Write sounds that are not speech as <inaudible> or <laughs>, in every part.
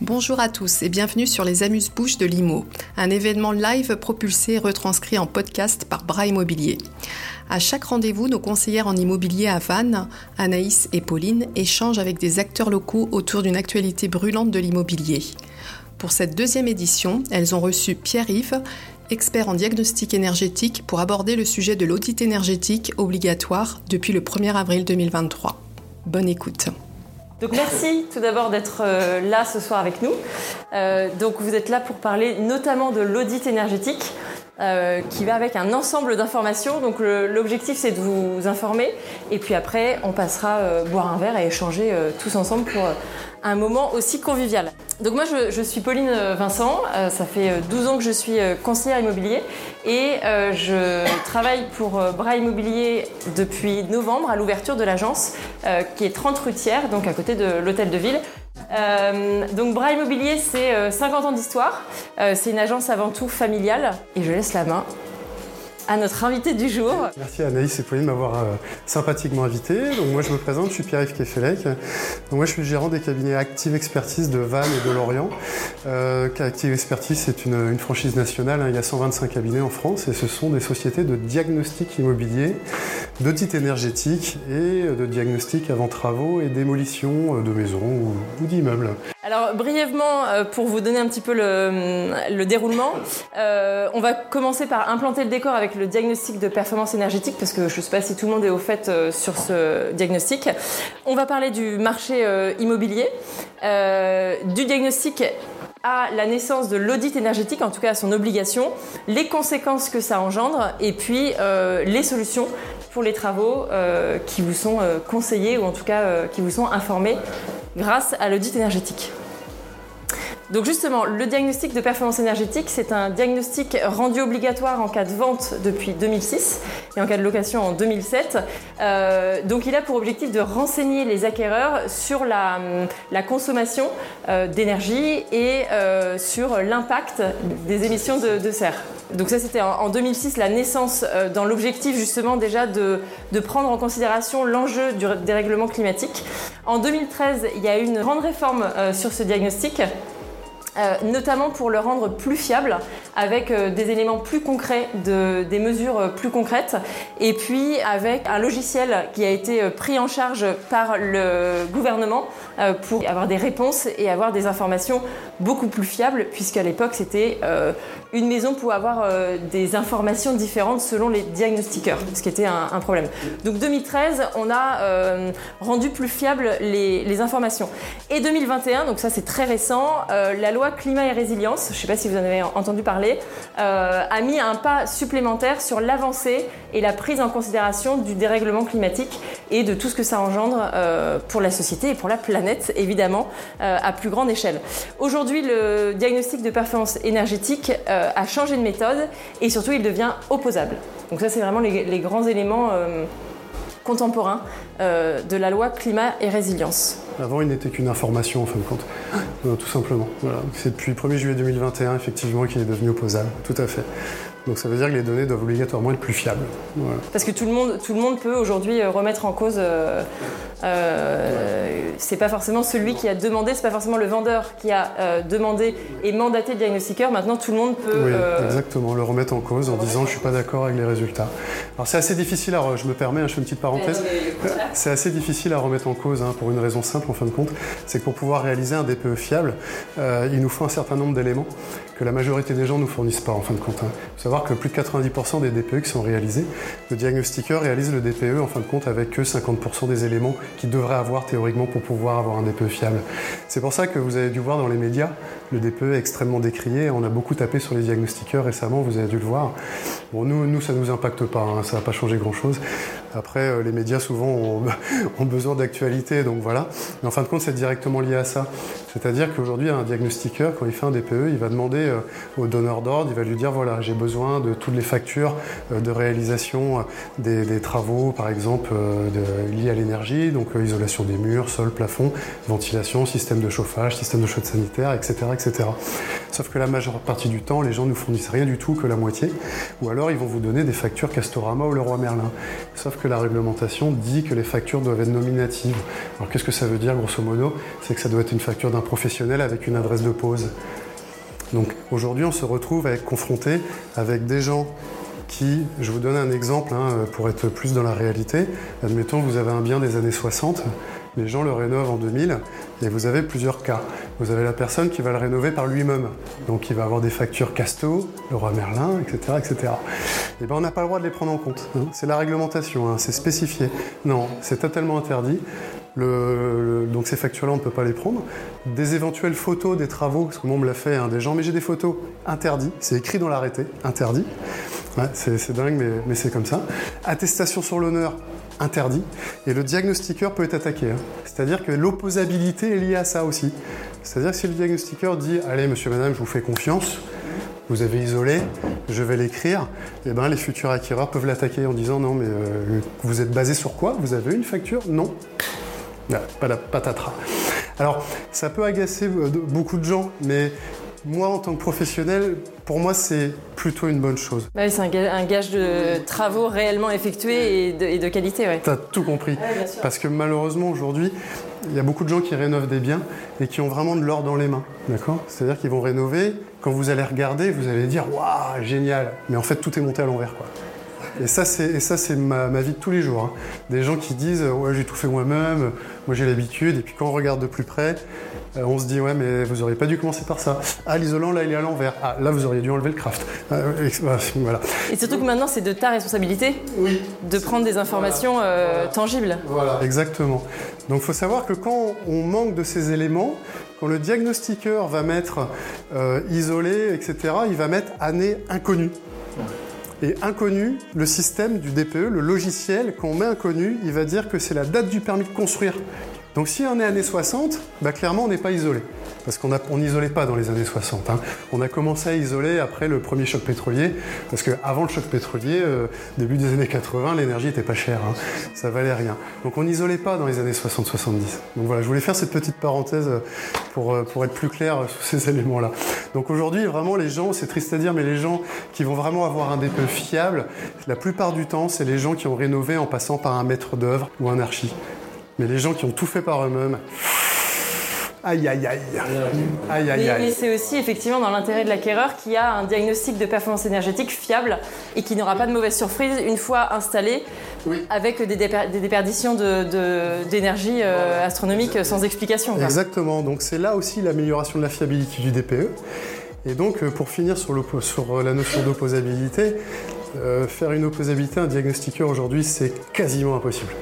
Bonjour à tous et bienvenue sur les Amuse-Bouches de Limo, un événement live propulsé et retranscrit en podcast par Bras Immobilier. À chaque rendez-vous, nos conseillères en immobilier à Vannes, Anaïs et Pauline, échangent avec des acteurs locaux autour d'une actualité brûlante de l'immobilier. Pour cette deuxième édition, elles ont reçu Pierre-Yves, expert en diagnostic énergétique, pour aborder le sujet de l'audit énergétique obligatoire depuis le 1er avril 2023. Bonne écoute. Donc merci tout d'abord d'être euh, là ce soir avec nous. Euh, donc vous êtes là pour parler notamment de l'audit énergétique. Euh, qui va avec un ensemble d'informations. Donc l'objectif c'est de vous informer et puis après on passera boire un verre et échanger tous ensemble pour un moment aussi convivial. Donc moi je, suis Pauline Vincent, ça fait 12 ans que je suis conseillère immobilier et je travaille pour Bras Immobilier depuis novembre à l'ouverture de l'agence qui est 30 rutières, donc à côté de l'hôtel de ville. Euh, donc Bras Immobilier, c'est 50 euh, ans d'histoire. Euh, c'est une agence avant tout familiale. Et je laisse la main à notre invité du jour. Merci Anaïs et Pauline de m'avoir sympathiquement invité. Donc moi je me présente, je suis Pierre-Yves Kefelec. Donc moi je suis le gérant des cabinets Active Expertise de Vannes et de Lorient. Active Expertise c'est une, franchise nationale, hein. il y a 125 cabinets en France et ce sont des sociétés de diagnostic immobilier d'audit énergétique et de diagnostic avant travaux et démolition de maisons ou, d'immeubles. Alors brièvement, euh, pour vous donner un petit peu le, déroulement, euh, on va commencer par implanter le décor avec le diagnostic de performance énergétique, parce que je ne sais pas si tout le monde est au fait euh, sur ce diagnostic. On va parler du marché immobilier, du diagnostic à la naissance de l'audit énergétique, en tout cas à son obligation, les conséquences que ça engendre et puis les solutions pour les travaux euh, qui vous sont euh, conseillés ou en tout cas euh, qui vous sont informés grâce à l'audit énergétique. Donc justement, le diagnostic de performance énergétique, c'est un diagnostic rendu obligatoire en cas de vente depuis 2006 et en cas de location en 2007. Euh, donc il a pour objectif de renseigner les acquéreurs sur la, consommation euh, d'énergie et euh, sur l'impact des émissions de, serre. Donc ça c'était en, 2006 la naissance dans l'objectif justement déjà de, de, prendre en considération l'enjeu du dérèglement climatique. En 2013, il y a eu une grande réforme sur ce diagnostic. Euh, notamment pour le rendre plus fiable avec euh, des éléments plus concrets, des mesures euh, plus concrètes, et puis avec un logiciel qui a été pris en charge par le gouvernement pour avoir des réponses et avoir des informations beaucoup plus fiables, puisqu'à l'époque c'était une maison pouvait avoir des informations différentes selon les diagnostiqueurs, ce qui était un, problème. Donc 2013, on a rendu plus fiables les, les, informations. Et 2021, donc ça c'est très récent, la loi climat et résilience, je ne sais pas si vous en avez entendu parler, euh, a mis un pas supplémentaire sur l'avancée et la prise en considération du dérèglement climatique et de tout ce que ça engendre euh, pour la société et pour la planète, évidemment, euh, à plus grande échelle. Aujourd'hui, le diagnostic de performance énergétique a changé de méthode et surtout, il devient opposable. Donc ça, c'est vraiment les grands éléments contemporains de la loi climat et résilience. Avant, il n'était qu'une information en fin de compte, euh, tout simplement. C'est depuis le 1er juillet 2021, effectivement, qu'il est devenu opposable, tout à fait. Donc ça veut dire que les données doivent obligatoirement être plus fiables. Parce que tout le monde, tout le monde peut aujourd'hui euh, remettre en cause. Euh, euh, c'est pas forcément celui qui a demandé, c'est pas forcément le vendeur qui a euh, demandé et mandaté le diagnostiqueur. Maintenant, tout le monde peut. Oui, exactement, le remettre en cause en disant je suis pas d'accord avec les résultats. Alors c'est assez difficile à. Je me permets, hein, je fais une petite parenthèse. C'est assez difficile à remettre en cause hein, pour une raison simple en fin de compte, c'est que pour pouvoir réaliser un DPE fiable, il nous faut un certain nombre d'éléments que la majorité des gens ne nous fournissent pas en fin de compte. Il hein. faut savoir que plus de 90% des DPE qui sont réalisés, le diagnostiqueur réalise le DPE en fin de compte avec que 50% des éléments qu'il devrait avoir théoriquement pour pouvoir avoir un DPE fiable. C'est pour ça que vous avez dû voir dans les médias, le DPE est extrêmement décrié. On a beaucoup tapé sur les diagnostiqueurs récemment, vous avez dû le voir. Bon, nous, ça ne nous impacte pas, hein. ça n'a pas changé grand-chose. Après, euh, les médias souvent <laughs> ont, besoin d'actualité, donc voilà. Mais en fin de compte, c'est directement lié à ça. C'est-à-dire qu'aujourd'hui, un diagnostiqueur, quand il fait un DPE, il va demander euh, au donneur d'ordre, il va lui dire voilà, j'ai besoin de toutes les factures euh, de réalisation des, travaux, par exemple, liés à l'énergie, donc isolation des murs, sol, plafond, ventilation, système de chauffage, système de chaude sanitaire, etc., etc. Sauf que la majeure partie du temps, les gens ne fournissent rien du tout que la moitié, ou alors ils vont vous donner des factures Castorama ou Leroy Merlin. Sauf que la réglementation dit que les factures doivent être nominatives. Alors qu'est-ce que ça veut dire grosso modo? C'est que ça doit être une facture d'un professionnel avec une adresse de pause. Donc aujourd'hui, on se retrouve avec, confronté avec des gens qui, je vous donne un exemple hein, pour être plus dans la réalité, admettons vous avez un bien des années 60, les gens le rénovent en 2000 et vous avez plusieurs cas. Vous avez la personne qui va le rénover par lui-même, donc il va avoir des factures Casto, le roi Merlin, etc. etc. Et ben on n'a pas le droit de les prendre en compte. hein. C'est la réglementation, hein, c'est spécifié. Non, c'est totalement interdit. Donc ces factures-là, on ne peut pas les prendre. Des éventuelles photos des travaux, parce que on me l'a fait, hein, des gens, mais j'ai des photos interdits. C'est écrit dans l'arrêté, interdit. Ouais, c'est dingue, mais c'est comme ça. Attestation sur l'honneur, interdit. Et le diagnostiqueur peut être attaqué. hein. C'est-à-dire que l'opposabilité est liée à ça aussi. C'est-à-dire que si le diagnostiqueur dit Allez, monsieur, madame, je vous fais confiance, vous avez isolé, je vais l'écrire, et ben les futurs acquéreurs peuvent l'attaquer en disant Non, mais euh, vous êtes basé sur quoi? Vous avez une facture? Non. Pas la patatras. Alors, ça peut agacer euh, beaucoup de gens, mais moi, en tant que professionnel, pour moi, c'est plutôt une bonne chose. Bah oui, c'est un, ga- un gage de travaux réellement effectués et de, et de qualité, ouais. T'as tout compris. Parce que malheureusement, aujourd'hui, il y a beaucoup de gens qui rénovent des biens et qui ont vraiment de l'or dans les mains. D'accord C'est-à-dire qu'ils vont rénover. Quand vous allez regarder, vous allez dire Waouh, génial Mais en fait, tout est monté à l'envers, quoi. Et ça, c'est, et ça, c'est ma, ma vie de tous les jours. hein. Des gens qui disent Ouais, j'ai tout fait moi-même, moi j'ai l'habitude. Et puis quand on regarde de plus près, euh, on se dit Ouais, mais vous auriez pas dû commencer par ça. Ah, l'isolant, là, il est à l'envers. Ah, là, vous auriez dû enlever le craft. Ah, euh, ex- voilà. Et surtout que maintenant, c'est de ta responsabilité Oui. de prendre des informations euh, tangibles. Voilà. Exactement. Donc il faut savoir que quand on manque de ces éléments, quand le diagnostiqueur va mettre euh, isolé, etc., il va mettre année inconnue. Et inconnu, le système du DPE, le logiciel, quand on met inconnu, il va dire que c'est la date du permis de construire. Donc si on est années 60, bah, clairement on n'est pas isolé. Parce qu'on n'isolait pas dans les années 60. hein. On a commencé à isoler après le premier choc pétrolier, parce qu'avant le choc pétrolier, euh, début des années 80, l'énergie n'était pas chère, hein. ça valait rien. Donc on n'isolait pas dans les années 60-70. Donc voilà, je voulais faire cette petite parenthèse euh, pour, euh, pour être plus clair sur ces <laughs> éléments-là. Donc aujourd'hui, vraiment, les gens, c'est triste à dire, mais les gens qui vont vraiment avoir un DPE fiable, la plupart du temps, c'est les gens qui ont rénové en passant par un maître d'œuvre ou un archi. Mais les gens qui ont tout fait par eux-mêmes, aïe aïe aïe, aïe aïe Mais, c'est aussi effectivement dans l'intérêt de l'acquéreur qui a un diagnostic de performance énergétique fiable et qui n'aura pas de mauvaise surprise une fois installé Oui. avec des, déper- des déperditions de- de- d'énergie euh, astronomique sans explication. quoi. Exactement, donc c'est là aussi l'amélioration de la fiabilité du DPE. Et donc, euh, pour finir sur, euh, la notion d'opposabilité, euh, faire une opposabilité à un diagnostiqueur aujourd'hui, c'est quasiment impossible.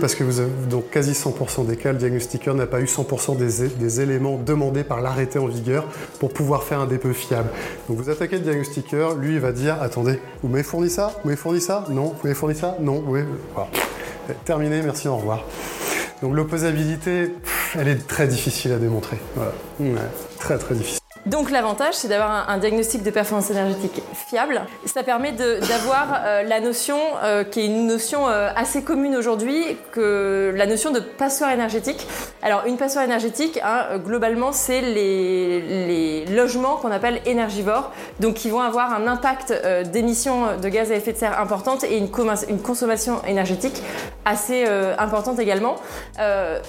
Parce que vous avez, donc quasi 100% des cas, le diagnostiqueur n'a pas eu 100% des, éléments demandés par l'arrêté en vigueur pour pouvoir faire un DPE fiable. Donc vous attaquez le diagnostiqueur, lui il va dire attendez, vous m'avez fourni ça? Vous m'avez fourni ça? Non. Vous m'avez fourni ça? Non. Oui. Voilà. Terminé, merci, au revoir. Donc l'opposabilité, elle est très difficile à démontrer. Voilà. Très très difficile. Donc l'avantage, c'est d'avoir un, diagnostic de performance énergétique fiable. Ça permet d'avoir euh, la notion, euh, qui est une notion euh, assez commune aujourd'hui, que la notion de passoire énergétique. Alors une passoire énergétique, hein, globalement, c'est les, logements qu'on appelle énergivores, donc qui vont avoir un impact d'émissions de gaz à effet de serre importante et une, consommation énergétique assez importante également.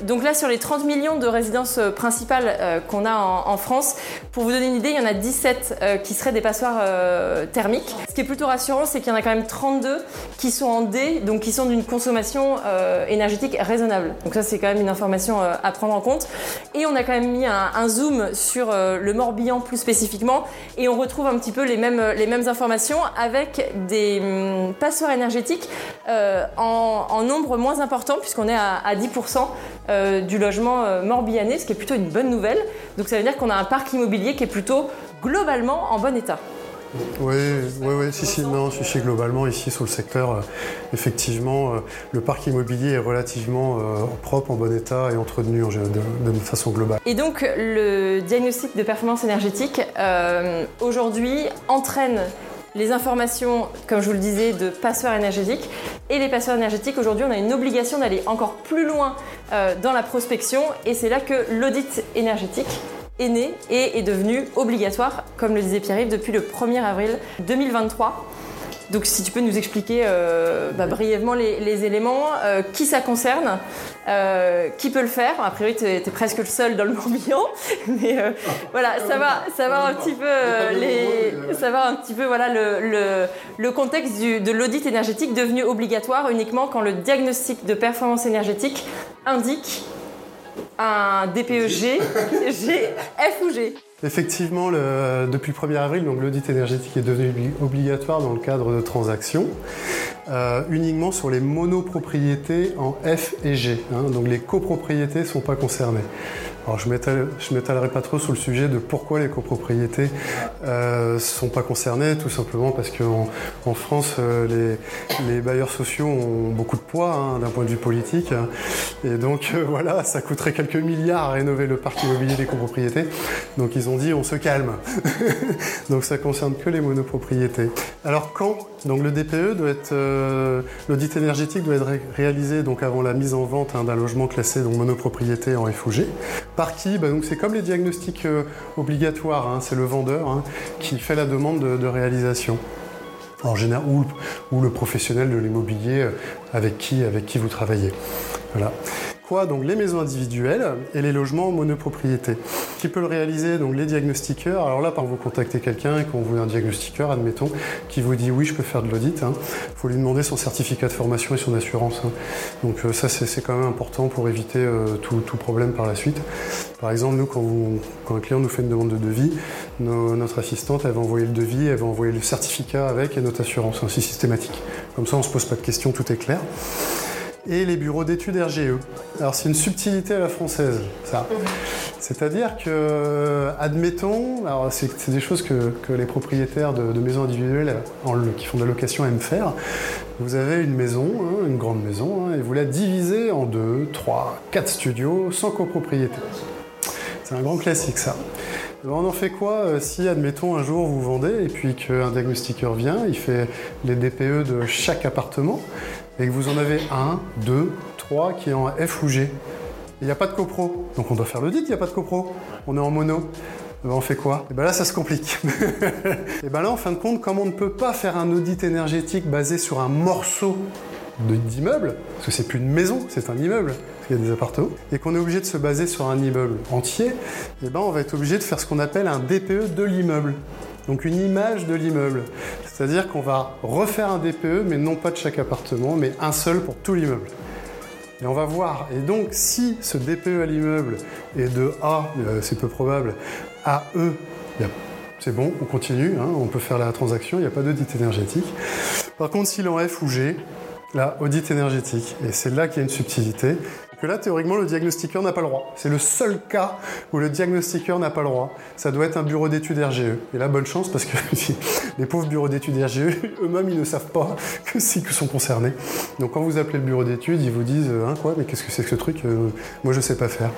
Donc là, sur les 30 millions de résidences principales qu'on a en, en France, pour vous donner une idée, il y en a 17 euh, qui seraient des passoires euh, thermiques. Ce qui est plutôt rassurant, c'est qu'il y en a quand même 32 qui sont en D, donc qui sont d'une consommation euh, énergétique raisonnable. Donc ça, c'est quand même une information à prendre en compte. Et on a quand même mis un, zoom sur le Morbihan plus spécifiquement, et on retrouve un petit peu les mêmes, informations avec des hum, passoires énergétiques en, nombre moins important, puisqu'on est à, à 10% euh, du logement morbihanais, ce qui est plutôt une bonne nouvelle. Donc ça veut dire qu'on a un parc immobilier qui est plutôt globalement en bon état. Oui, oui, oui, si, si, non, si, si, globalement, ici, sur le secteur, euh, effectivement, euh, le parc immobilier est relativement euh, propre, en bon état et entretenu en de, de façon globale. Et donc le diagnostic de performance énergétique aujourd'hui entraîne les informations, comme je vous le disais, de passoires énergétiques. Et les passoires énergétiques, aujourd'hui, on a une obligation d'aller encore plus loin dans la prospection. Et c'est là que l'audit énergétique est né et est devenu obligatoire, comme le disait Pierre-Yves, depuis le 1er avril 2023. donc si tu peux nous expliquer bah, brièvement les, éléments, qui ça concerne, qui peut le faire. A priori, tu es, presque le seul dans le Morbihan, <laughs> mais voilà, ça va, ça va un petit peu les, ça va un petit peu voilà le, le, contexte de l'audit énergétique devenu obligatoire uniquement quand le diagnostic de performance énergétique indique un DPEG, <laughs> G, F ou G. Effectivement, depuis le 1er avril, l'audit énergétique est devenu obligatoire dans le cadre de transactions, euh, uniquement sur les monopropriétés en F et G. Hein. donc les copropriétés ne sont pas concernées. Alors je ne m'étalerai pas trop sur le sujet de pourquoi les copropriétés ne euh, sont pas concernées, tout simplement parce qu'en en France, euh, les, bailleurs sociaux ont beaucoup de poids hein, d'un point de vue politique. Et donc euh, voilà, ça coûterait quelques milliards à rénover le parc immobilier des copropriétés. Donc ils ont dit on se calme. <laughs> donc ça concerne que les monopropriétés. Alors quand Donc le DPE doit être, l'audit énergétique doit être réalisé donc avant la mise en vente hein, d'un logement classé donc monopropriété en FOG. Par qui? Bah, C'est comme les diagnostics euh, obligatoires, hein. c'est le vendeur hein, qui fait la demande de, réalisation. En général, ou, le professionnel de l'immobilier euh, avec qui, avec qui vous travaillez. Voilà donc les maisons individuelles et les logements en monopropriété. Qui peut le réaliser Donc les diagnostiqueurs? Alors là, par vous contactez quelqu'un et qu'on vous un diagnostiqueur, admettons, qui vous dit oui, je peux faire de l'audit. Il hein. faut lui demander son certificat de formation et son assurance. Hein. Donc euh, ça, c'est quand même important pour éviter euh, tout, problème par la suite. Par exemple, nous, quand, quand, un client nous fait une demande de devis, notre assistante, elle va envoyer le devis, elle va envoyer le certificat avec et notre assurance, ainsi systématique. Comme ça, on se pose pas de questions, tout est clair et les bureaux d'études RGE. Alors c'est une subtilité à la française, ça. C'est-à-dire que, admettons, alors c'est des choses que, les propriétaires de, maisons individuelles qui font de la location aiment faire. Vous avez une maison, hein, une grande maison, hein, et vous la divisez en deux, trois, quatre studios sans copropriété. C'est un grand classique ça. On en fait quoi euh, si, admettons, un jour vous vendez et puis qu'un diagnostiqueur vient, il fait les DPE de chaque appartement et que vous en avez un, deux, trois qui est en F ou G. Il n'y a pas de copro. Donc on doit faire l'audit, il n'y a pas de copro. On est en mono. Eh ben, on fait quoi? Eh bien là, ça se complique. <laughs> et bien là, en fin de compte, comme on ne peut pas faire un audit énergétique basé sur un morceau d'immeuble, parce que c'est plus une maison, c'est un immeuble, il y a des appartements, et qu'on est obligé de se baser sur un immeuble entier, et ben on va être obligé de faire ce qu'on appelle un DPE de l'immeuble. Donc une image de l'immeuble. C'est-à-dire qu'on va refaire un DPE, mais non pas de chaque appartement, mais un seul pour tout l'immeuble. Et on va voir. Et donc si ce DPE à l'immeuble est de A, euh, c'est peu probable, à E, c'est bon, on continue, hein, on peut faire la transaction, il n'y a pas d'audit énergétique. Par contre, s'il en F ou G, là, audit énergétique. Et c'est là qu'il y a une subtilité que là, théoriquement, le diagnostiqueur n'a pas le droit. C'est le seul cas où le diagnostiqueur n'a pas le droit. Ça doit être un bureau d'études RGE. Et là, bonne chance parce que <laughs> les pauvres bureaux d'études RGE, <laughs> eux-mêmes, ils ne savent pas <laughs> que si que sont concernés. Donc quand vous appelez le bureau d'études, ils vous disent hein, quoi, mais qu'est-ce que c'est que ce truc euh, Moi, je sais pas faire.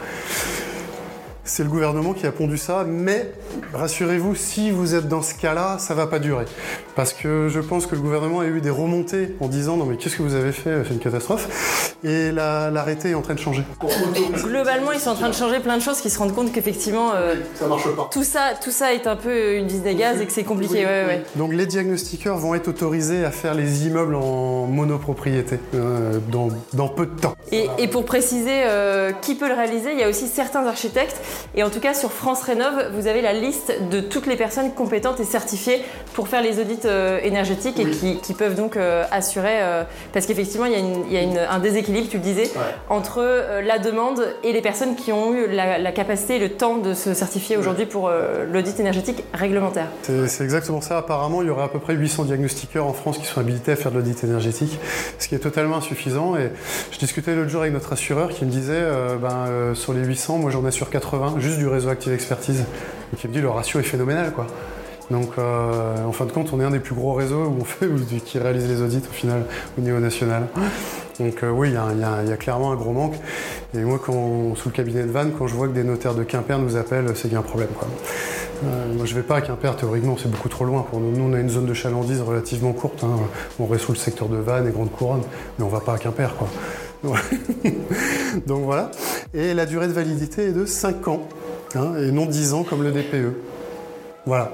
C'est le gouvernement qui a pondu ça, mais rassurez-vous, si vous êtes dans ce cas-là, ça va pas durer. Parce que je pense que le gouvernement a eu des remontées en disant non mais qu'est-ce que vous avez fait C'est une catastrophe. Et l'arrêté est en train de changer. Globalement, ils sont en train de changer plein de choses qui se rendent compte qu'effectivement euh, ça marche pas. Tout ça, tout ça est un peu une vis des gaz et que c'est compliqué. Donc les diagnostiqueurs vont être autorisés à faire les immeubles en monopropriété euh, dans, peu de temps. Et, pour préciser euh, qui peut le réaliser, il y a aussi certains architectes et en tout cas, sur France Rénov, vous avez la liste de toutes les personnes compétentes et certifiées pour faire les audits euh, énergétiques et qui, peuvent donc euh, assurer, euh, parce qu'effectivement, il y a, un déséquilibre, tu le disais, entre la demande et les personnes qui ont eu la, capacité et le temps de se certifier aujourd'hui pour l'audit énergétique réglementaire. C'est exactement ça. Apparemment, il y aurait à peu près 800 diagnostiqueurs en France qui sont habilités à faire de l'audit énergétique, ce qui est totalement insuffisant. Et je discutais l'autre jour avec notre assureur qui me disait, ben, sur les 800, moi j'en ai sur 80 juste du réseau Active Expertise. Et qui me dit le ratio est phénoménal quoi. Donc euh, en fin de compte, on est un des plus gros réseaux où on fait, <laughs> qui réalise les audits au final au niveau national. Donc euh, oui, il y, a clairement un gros manque. Et moi, quand, sous le cabinet de Vannes, quand je vois que des notaires de Quimper nous appellent, c'est qu'il y a un problème. Euh, moi, je vais pas à Quimper théoriquement, c'est beaucoup trop loin pour nous. Nous, on a une zone de chalandise relativement courte. Hein. On reste sous le secteur de Vannes et Grande Couronne, mais on va pas à Quimper. Quoi. <laughs> Donc voilà. Et la durée de validité est de 5 ans, hein, et non 10 ans comme le DPE. Voilà.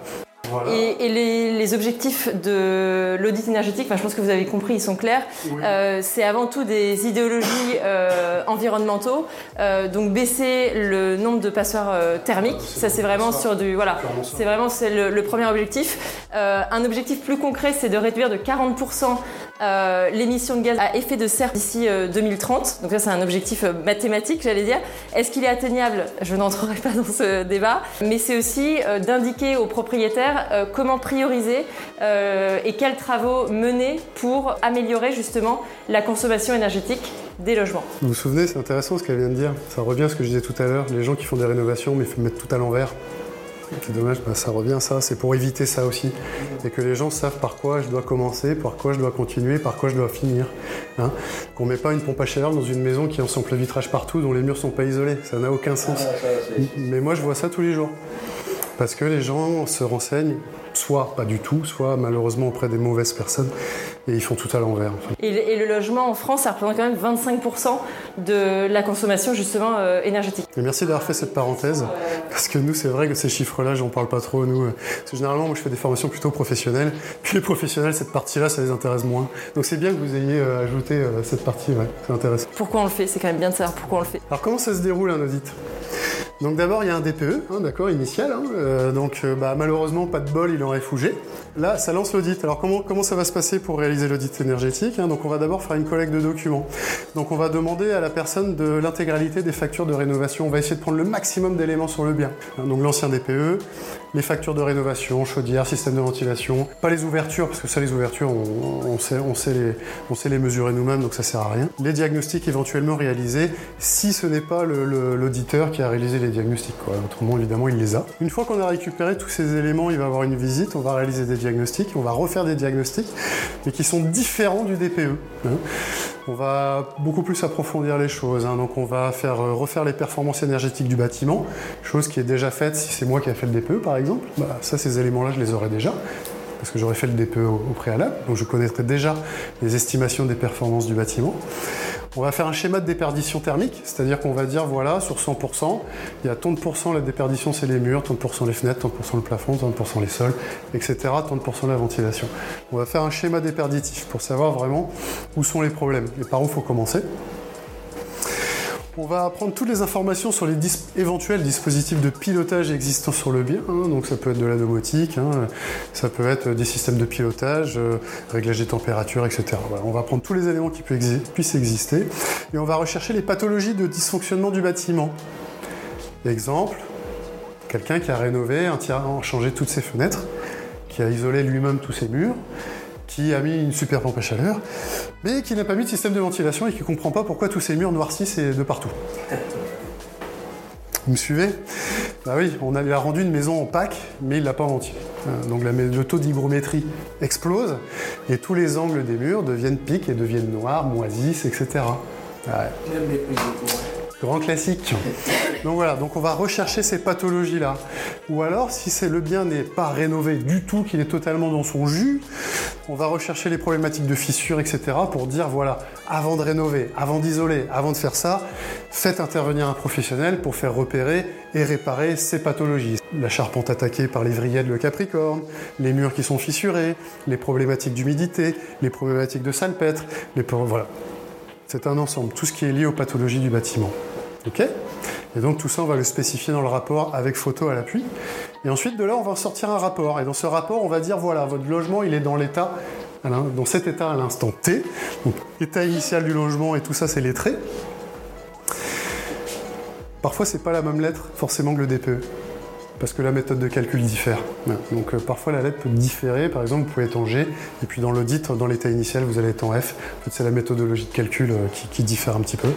Et, les, objectifs de l'audit énergétique, enfin, je pense que vous avez compris, ils sont clairs. Euh, c'est avant tout des idéologies euh, environnementaux. Euh, donc baisser le nombre de passoires thermiques, ça c'est vraiment sur du voilà, c'est vraiment c'est le, premier objectif. un objectif plus concret, c'est de réduire de 40% l'émission de gaz à effet de serre d'ici 2030. Donc ça c'est un objectif mathématique, j'allais dire. Est-ce qu'il est atteignable? Je n'entrerai pas dans ce débat, mais c'est aussi d'indiquer aux propriétaires comment prioriser et quels travaux mener pour améliorer justement la consommation énergétique des logements. Vous vous souvenez, c'est intéressant ce qu'elle vient de dire. Ça revient à ce que je disais tout à l'heure, les gens qui font des rénovations mais mettent tout à l'envers. C'est dommage, bah, ça revient ça, c'est pour éviter ça aussi. Et que les gens savent par quoi je dois commencer, par quoi je dois continuer, par quoi je dois finir. Hein. Qu'on ne met pas une pompe à chaleur dans une maison qui ensemble le vitrage partout, dont les murs sont pas isolés. Ça n'a aucun sens. Mais moi je vois ça tous les jours. Parce que les gens se renseignent, soit pas du tout, soit malheureusement auprès des mauvaises personnes, et ils font tout à l'envers. et, le logement en France, ça représente quand même 25% de la consommation justement euh, énergétique. Et merci d'avoir fait cette parenthèse, parce que nous, c'est vrai que ces chiffres-là, j'en parle pas trop, nous. Euh, parce que généralement, moi, je fais des formations plutôt professionnelles, puis les professionnels, cette partie-là, ça les intéresse moins. Donc c'est bien que vous ayez euh, ajouté cette partie, ouais, c'est intéressant. Pourquoi on le fait? C'est quand même bien de savoir pourquoi on le fait. Alors comment ça se déroule un audit? Donc d'abord il y a un DPE, hein, d'accord, initial. Hein, donc bah, malheureusement pas de bol, il en réfugié. Là, ça lance l'audit. Alors comment, comment ça va se passer pour réaliser l'audit énergétique hein Donc on va d'abord faire une collecte de documents. Donc on va demander à la personne de l'intégralité des factures de rénovation. On va essayer de prendre le maximum d'éléments sur le bien. Donc l'ancien DPE, les factures de rénovation, chaudière, système de ventilation, pas les ouvertures, parce que ça les ouvertures, on, sait, on, sait, les, on sait les mesurer nous-mêmes, donc ça sert à rien. Les diagnostics éventuellement réalisés, si ce n'est pas l'auditeur qui a réalisé les diagnostics. Quoi. Autrement, évidemment, il les a. Une fois qu'on a récupéré tous ces éléments, il va avoir une visite, on va réaliser des diagnostics, on va refaire des diagnostics, mais qui sont différents du DPE. Hein. On va beaucoup plus approfondir les choses, hein. donc on va faire euh, refaire les performances énergétiques du bâtiment, chose qui est déjà faite si c'est moi qui ai fait le DPE par exemple. Bah, ça, ces éléments-là, je les aurais déjà parce que j'aurais fait le DPE au, préalable, donc je connaîtrais déjà les estimations des performances du bâtiment. On va faire un schéma de déperdition thermique, c'est-à-dire qu'on va dire, voilà, sur 100%, il y a tant de pourcents la déperdition, c'est les murs, tant de pourcents les fenêtres, tant de pourcents le plafond, tant de pourcents les sols, etc., tant de pourcents la ventilation. On va faire un schéma déperditif pour savoir vraiment où sont les problèmes et par où faut commencer? On va apprendre toutes les informations sur les éventuels dispositifs de pilotage existants sur le bien. Hein. donc ça peut être de la domotique, hein. ça peut être des systèmes de pilotage, euh, réglage des températures, etc. on va prendre tous les éléments qui puissent exister et on va rechercher les pathologies de dysfonctionnement du bâtiment. Exemple, quelqu'un qui a rénové, changé toutes ses fenêtres, qui a isolé lui-même tous ses murs, qui a mis une super pompe à chaleur, mais qui n'a pas mis de système de ventilation et qui ne comprend pas pourquoi tous ces murs noircissent de partout. Vous me suivez? Bah oui, on a, a rendu une maison opaque, mais il l'a pas ventilée. Euh, donc le taux d'hygrométrie explose et tous les angles des murs deviennent piques et deviennent noirs, moisissent, etc. Grand classique. Donc voilà, donc on va rechercher ces pathologies-là. Ou alors, si c'est le bien n'est pas rénové du tout, qu'il est totalement dans son jus, on va rechercher les problématiques de fissures, etc. pour dire voilà, avant de rénover, avant d'isoler, avant de faire ça, faites intervenir un professionnel pour faire repérer et réparer ces pathologies. La charpente attaquée par les vrillettes de Capricorne, les murs qui sont fissurés, les problématiques d'humidité, les problématiques de salpêtre, les voilà. C'est un ensemble, tout ce qui est lié aux pathologies du bâtiment. OK? Et donc tout ça, on va le spécifier dans le rapport avec photo à l'appui. Et ensuite, de là, on va sortir un rapport. Et dans ce rapport, on va dire, voilà, votre logement, il est dans l'état, dans cet état à l'instant T. Donc, état initial du logement et tout ça, c'est traits. Parfois, c'est pas la même lettre forcément que le DPE parce que la méthode de calcul diffère. Donc euh, parfois la lettre peut différer, par exemple vous pouvez être en G, et puis dans l'audit, dans l'état initial, vous allez être en F. C'est la méthodologie de calcul euh, qui, diffère un petit peu.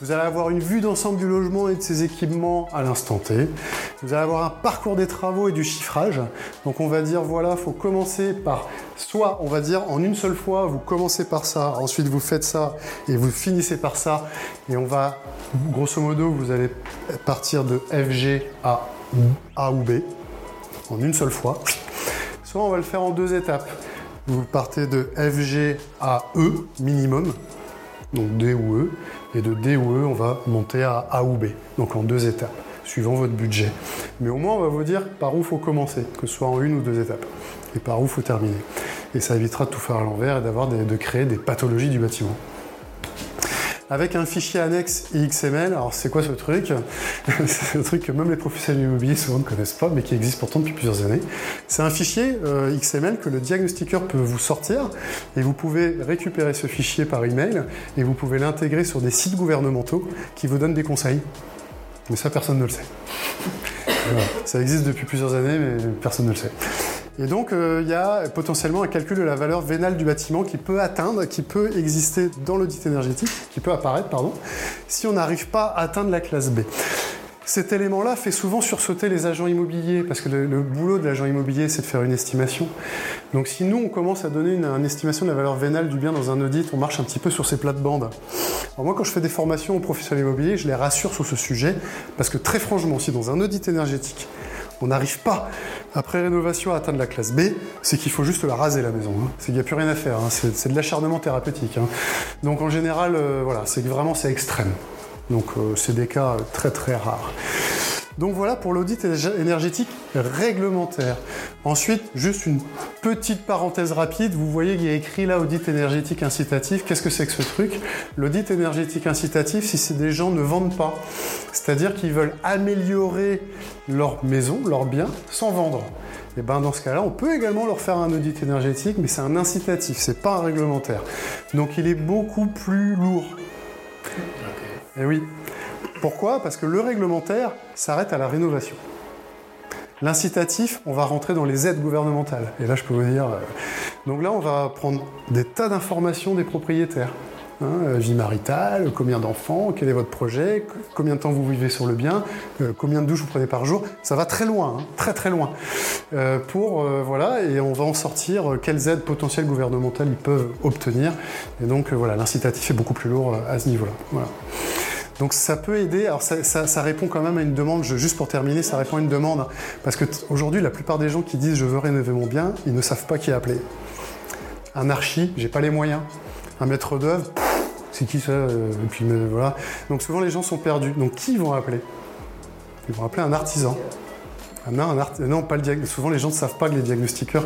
Vous allez avoir une vue d'ensemble du logement et de ses équipements à l'instant T. Vous allez avoir un parcours des travaux et du chiffrage. Donc on va dire voilà, il faut commencer par soit on va dire en une seule fois, vous commencez par ça, ensuite vous faites ça et vous finissez par ça. Et on va, grosso modo, vous allez partir de FG à a ou B en une seule fois. Soit on va le faire en deux étapes. Vous partez de FG à E minimum, donc D ou E, et de D ou E, on va monter à A ou B, donc en deux étapes. suivant votre budget. Mais au moins, on va vous dire par où faut commencer, que ce soit en une ou deux étapes, et par où faut terminer. Et ça évitera de tout faire à l'envers et d'avoir de créer des pathologies du bâtiment avec un fichier annexe XML. Alors c'est quoi ce truc <laughs> C'est un truc que même les professionnels immobiliers souvent ne connaissent pas, mais qui existe pourtant depuis plusieurs années. C'est un fichier euh, XML que le diagnostiqueur peut vous sortir et vous pouvez récupérer ce fichier par email et vous pouvez l'intégrer sur des sites gouvernementaux qui vous donnent des conseils. Mais ça, personne ne le sait. Ça existe depuis plusieurs années, mais personne ne le sait. Et donc, euh, il y a potentiellement un calcul de la valeur vénale du bâtiment qui peut atteindre, qui peut exister dans l'audit énergétique, qui peut apparaître, pardon, si on n'arrive pas à atteindre la classe B. Cet élément-là fait souvent sursauter les agents immobiliers, parce que le, boulot de l'agent immobilier, c'est de faire une estimation. Donc si nous, on commence à donner une, une, estimation de la valeur vénale du bien dans un audit, on marche un petit peu sur ces plates-bandes. Alors moi, quand je fais des formations aux professionnels immobiliers, je les rassure sur ce sujet, parce que très franchement, si dans un audit énergétique, on n'arrive pas, après rénovation, à atteindre la classe B, c'est qu'il faut juste la raser la maison. Hein. C'est qu'il n'y a plus rien à faire. Hein. C'est de l'acharnement thérapeutique. Hein. Donc en général, euh, voilà, c'est vraiment c'est extrême. Donc euh, c'est des cas très très rares. Donc voilà pour l'audit énergétique réglementaire. Ensuite, juste une petite parenthèse rapide. Vous voyez qu'il y a écrit là audit énergétique incitatif. Qu'est-ce que c'est que ce truc? L'audit énergétique incitatif, si c'est des gens ne vendent pas, c'est-à-dire qu'ils veulent améliorer leur maison, leur bien, sans vendre. Et eh ben dans ce cas-là, on peut également leur faire un audit énergétique, mais c'est un incitatif, c'est pas un réglementaire. Donc il est beaucoup plus lourd. Et eh oui, pourquoi? Parce que le réglementaire s'arrête à la rénovation. L'incitatif, on va rentrer dans les aides gouvernementales. Et là, je peux vous dire. Euh, donc là, on va prendre des tas d'informations des propriétaires. Hein, euh, vie maritale, combien d'enfants, quel est votre projet, combien de temps vous vivez sur le bien, euh, combien de douches vous prenez par jour. Ça va très loin, hein, très très loin. pour voilà, et on va en sortir quelles aides potentielles gouvernementales ils peuvent obtenir. Et donc voilà, l'incitatif est beaucoup plus lourd à ce niveau-là. Donc ça peut aider. Alors ça, répond quand même à une demande. juste pour terminer, ça répond à une demande parce que aujourd'hui, la plupart des gens qui disent je veux rénover mon bien, ils ne savent pas qui appeler. Un archi, j'ai pas les moyens. Un maître d'œuvre, c'est qui ça euh, puis voilà. Donc souvent les gens sont perdus. Donc qui vont appeler? Ils vont appeler un artisan. Ah non, non, pas le Souvent les gens ne savent pas que les diagnostiqueurs,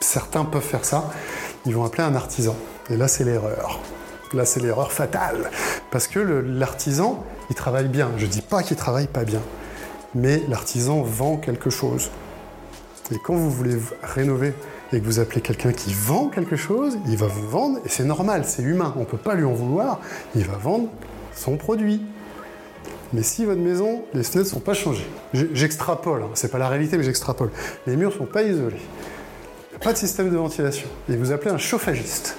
certains peuvent faire ça. Ils vont appeler un artisan. Et là, c'est l'erreur. Là, c'est l'erreur fatale. Parce que l'artisan, il travaille bien. Je ne dis pas qu'il travaille pas bien. Mais l'artisan vend quelque chose. Et quand vous voulez rénover et que vous appelez quelqu'un qui vend quelque chose, il va vous vendre, et c'est normal, c'est humain, on ne peut pas lui en vouloir, il va vendre son produit. Mais si votre maison, les fenêtres ne sont pas changées, j'extrapole, hein, c'est pas la réalité, mais j'extrapole, les murs ne sont pas isolés, pas de système de ventilation, et vous appelez un chauffagiste,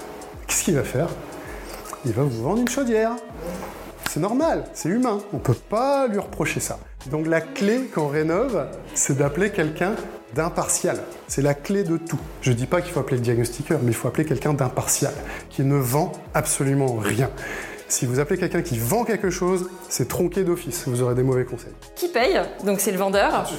qu'est-ce qu'il va faire? Il va vous vendre une chaudière. C'est normal, c'est humain, on ne peut pas lui reprocher ça. Donc la clé quand on rénove, c'est d'appeler quelqu'un d'impartial. C'est la clé de tout. Je ne dis pas qu'il faut appeler le diagnostiqueur, mais il faut appeler quelqu'un d'impartial, qui ne vend absolument rien. Si vous appelez quelqu'un qui vend quelque chose, c'est tronqué d'office, vous aurez des mauvais conseils. Qui paye Donc c'est le vendeur.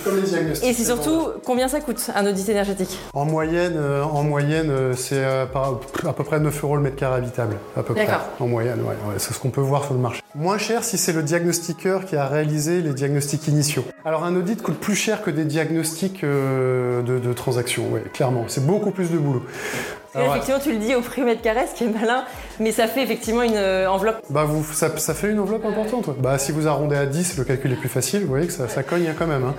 Et c'est surtout combien ça coûte un audit énergétique En moyenne, euh, en moyenne, euh, c'est euh, à peu près 9 euros le mètre carré habitable, à peu près. En moyenne, ouais, c'est ce qu'on peut voir sur le marché. Moins cher si c'est le diagnostiqueur qui a réalisé les diagnostics initiaux. Alors un audit coûte plus cher que des diagnostics de, de transactions, ouais, clairement. C'est beaucoup plus de boulot. Effectivement, tu le dis au prix mètre carré, ce qui est malin, mais ça fait effectivement une euh, enveloppe. Bah, vous, ça, fait une enveloppe importante. Bah, si vous arrondez à 10, le calcul est plus facile, vous voyez que ça, cogne quand même. Hein.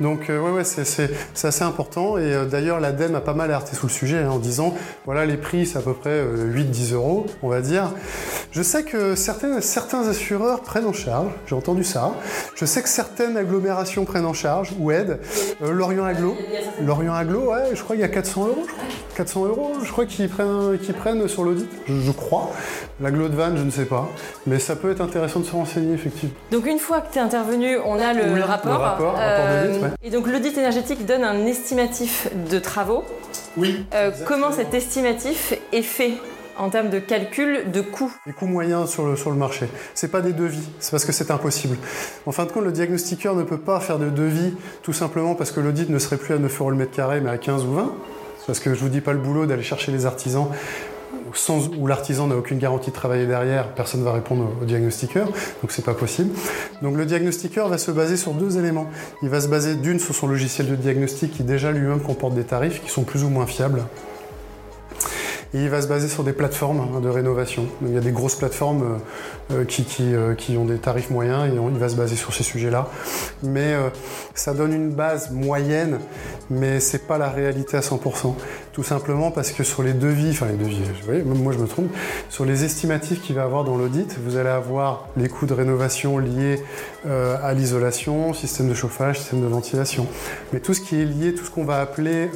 Donc, euh, ouais, ouais, c'est assez important. Et euh, d'ailleurs, l'ADEME a pas mal alerté sous le sujet hein, en disant voilà, les prix, c'est à peu près 8-10 euros, on va dire. Je sais que certains, certains assureurs prennent en charge, j'ai entendu ça. Je sais que certaines agglomérations prennent en charge ou aident. Lorient Aglo, Lorient Aglo, ouais, je crois qu'il y a 400 euros, je crois. 400 euros, je crois qu'ils prennent, prennent sur l'audit, je, crois. La de Van, je ne sais pas. Mais ça peut être intéressant de se renseigner, effectivement. Donc une fois que tu es intervenu, on a le rapport. Le rapport, euh, Et donc l'audit énergétique donne un estimatif de travaux. Oui. Euh, comment cet estimatif est fait en termes de calcul de coûts? Les coûts moyens sur le, sur le marché. Ce pas des devis, c'est parce que c'est impossible. En fin de compte, le diagnostiqueur ne peut pas faire de devis tout simplement parce que l'audit ne serait plus à 9 euros le mètre carré mais à 15 ou 20. Parce que je vous dis pas le boulot d'aller chercher les artisans. sans, où l'artisan n'a aucune garantie de travailler derrière, personne ne va répondre au, diagnostiqueur, donc c'est pas possible. Donc le diagnostiqueur va se baser sur deux éléments. Il va se baser d'une sur son logiciel de diagnostic qui déjà lui-même comporte des tarifs qui sont plus ou moins fiables. Et il va se baser sur des plateformes hein, de rénovation. il y a des grosses plateformes euh, euh, qui, euh, qui, ont des tarifs moyens et il va se baser sur ces sujets-là. Mais ça donne une base moyenne, mais c'est pas la réalité à 100%. Tout simplement parce que sur les devis, enfin les devis, vous voyez, moi je me trompe, sur les estimatifs qu'il va avoir dans l'audit, vous allez avoir les coûts de rénovation liés à l'isolation, système de chauffage, système de ventilation. Mais tout ce qui est lié, tout ce qu'on va appeler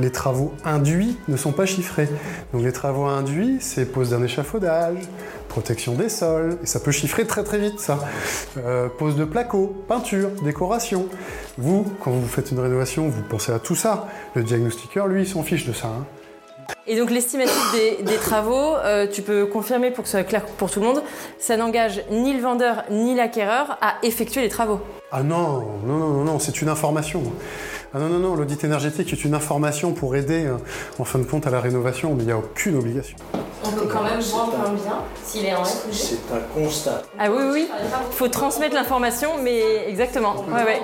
les travaux induits ne sont pas chiffrés. Donc les travaux induits, c'est pose d'un échafaudage, protection des sols, et ça peut chiffrer très très vite ça. Euh, pose de placo, peinture, décoration. Vous, quand vous faites une rénovation, vous pensez à tout ça. Le diagnostiqueur, lui, il s'en fiche de ça. Hein. Et donc l'estimatif des, travaux, euh, tu peux confirmer pour que ce soit clair pour tout le monde, ça n'engage ni le vendeur ni l'acquéreur à effectuer les travaux. Ah non, non, non, non, non c'est une information. Ah non, non, non, l'audit énergétique est une information pour aider euh, en fin de compte à la rénovation, mais il n'y a aucune obligation. On peut quand même voir un bien s'il est en F C'est un constat. Ah oui, oui, il faut transmettre l'information, mais exactement. Ouais, ouais.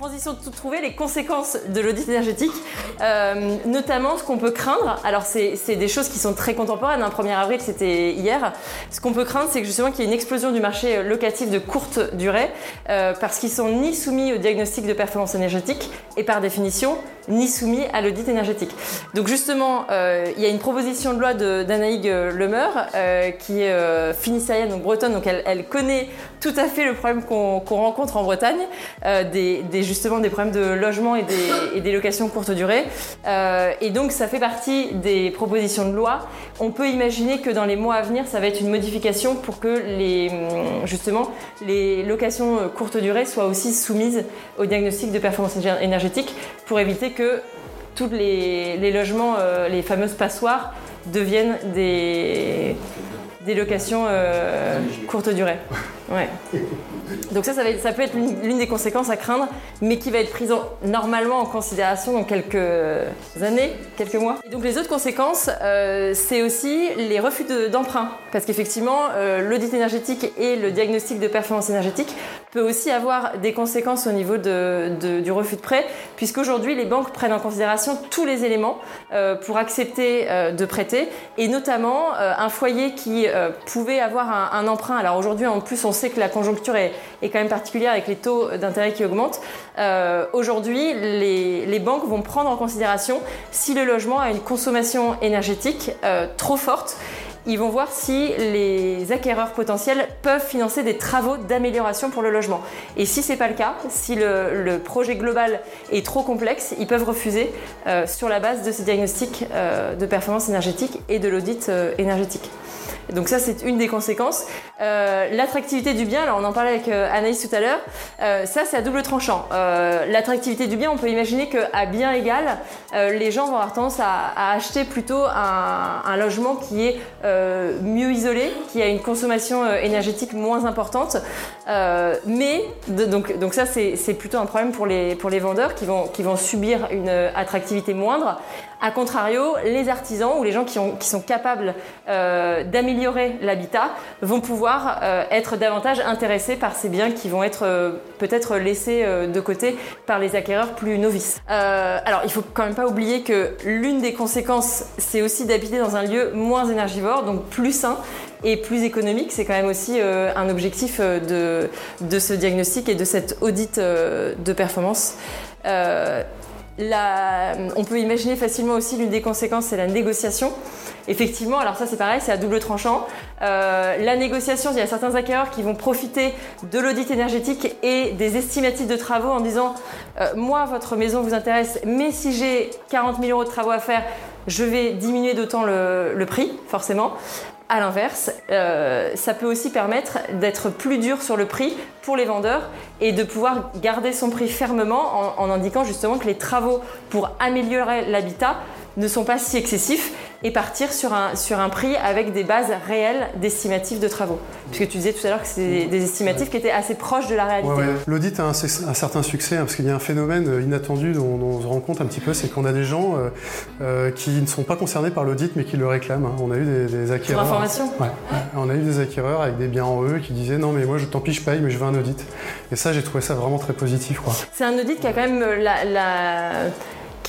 Transition de tout trouver, les conséquences de l'audit énergétique, euh, notamment ce qu'on peut craindre. Alors, c'est des choses qui sont très contemporaines. Hein. 1er avril, c'était hier. Ce qu'on peut craindre, c'est que justement qu'il y ait une explosion du marché locatif de courte durée, euh, parce qu'ils sont ni soumis au diagnostic de performance énergétique et par définition ni soumis à l'audit énergétique. Donc justement, euh, il y a une proposition de loi d'Anaïg Lemeur, qui est finissarienne, donc bretonne, donc elle, connaît tout à fait le problème qu'on rencontre en Bretagne, des, des justement des problèmes de logement et des, locations courte durée. Euh, et donc ça fait partie des propositions de loi. On peut imaginer que dans les mois à venir, ça va être une modification pour que les, justement les locations courte durée soient aussi soumises au diagnostic de performance énergétique pour éviter que tous les, logements, euh, les fameuses passoires, deviennent des, des locations euh, courte durée. <laughs> Ouais. <laughs> Donc ça, ça, peut être l'une des conséquences à craindre, mais qui va être prise normalement en considération dans quelques années, quelques mois. Et donc les autres conséquences, euh, c'est aussi les refus d'emprunt. parce qu'effectivement, euh, l'audit énergétique et le diagnostic de performance énergétique peut aussi avoir des conséquences au niveau du refus de prêt, puisqu'aujourd'hui, les banques prennent en considération tous les éléments euh, pour accepter de prêter, et notamment un foyer qui pouvait avoir un, un emprunt. Alors aujourd'hui, en plus, on sait que la conjoncture est, quand même particulière avec les taux d'intérêt qui augmentent. Euh, aujourd'hui, les, banques vont prendre en considération si le logement a une consommation énergétique euh, trop forte ils vont voir si les acquéreurs potentiels peuvent financer des travaux d'amélioration pour le logement. Et si ce n'est pas le cas, si le, projet global est trop complexe, ils peuvent refuser euh, sur la base de ces diagnostics de performance énergétique et de l'audit énergétique. Donc ça, c'est une des conséquences. Euh, l'attractivité du bien, alors on en parlait avec euh, Anaïs tout à l'heure, euh, ça c'est à double tranchant. L'attractivité du bien, on peut imaginer qu'à bien égal, les gens vont avoir tendance à, acheter plutôt un, logement qui est mieux isolé, qui a une consommation énergétique moins importante. mais, donc, donc ça c'est plutôt un problème pour les, pour les vendeurs qui vont, qui vont subir une attractivité moindre. A contrario, les artisans ou les gens qui, ont, qui sont capables euh, d'améliorer l'habitat vont pouvoir euh, être davantage intéressés par ces biens qui vont être euh, peut-être laissés de côté par les acquéreurs plus novices. alors, il faut quand même pas oublier que l'une des conséquences, c'est aussi d'habiter dans un lieu moins énergivore, donc plus sain et plus économique. C'est quand même aussi un objectif de, ce diagnostic et de cet audit de performance on peut imaginer facilement aussi l'une des conséquences, c'est la négociation. Effectivement, alors ça c'est pareil, c'est à double tranchant. Euh, la négociation, il y a certains acquéreurs qui vont profiter de l'audit énergétique et des estimatifs de travaux en disant euh, moi votre maison vous intéresse, mais si j'ai 40 000 euros de travaux à faire, je vais diminuer d'autant le, prix, forcément. À l'inverse, euh, ça peut aussi permettre d'être plus dur sur le prix pour les vendeurs et de pouvoir garder son prix fermement en, indiquant justement que les travaux pour améliorer l'habitat ne sont pas si excessifs et partir sur un, sur un prix avec des bases réelles d'estimatifs de travaux. Puisque tu disais tout à l'heure que c'est des, estimatifs qui étaient assez proches de la réalité. L'audit a un, certain succès hein, parce qu'il y a un phénomène euh, inattendu dont, on se rend compte un petit peu, c'est qu'on a des gens euh, euh, qui ne sont pas concernés par l'audit mais qui le réclament. Hein. On a eu des, acquéreurs. information On a eu des acquéreurs avec des biens en eux qui disaient non mais moi je tant pis je paye mais je veux un audit. Et ça j'ai trouvé ça vraiment très positif. C'est un audit qui a quand même la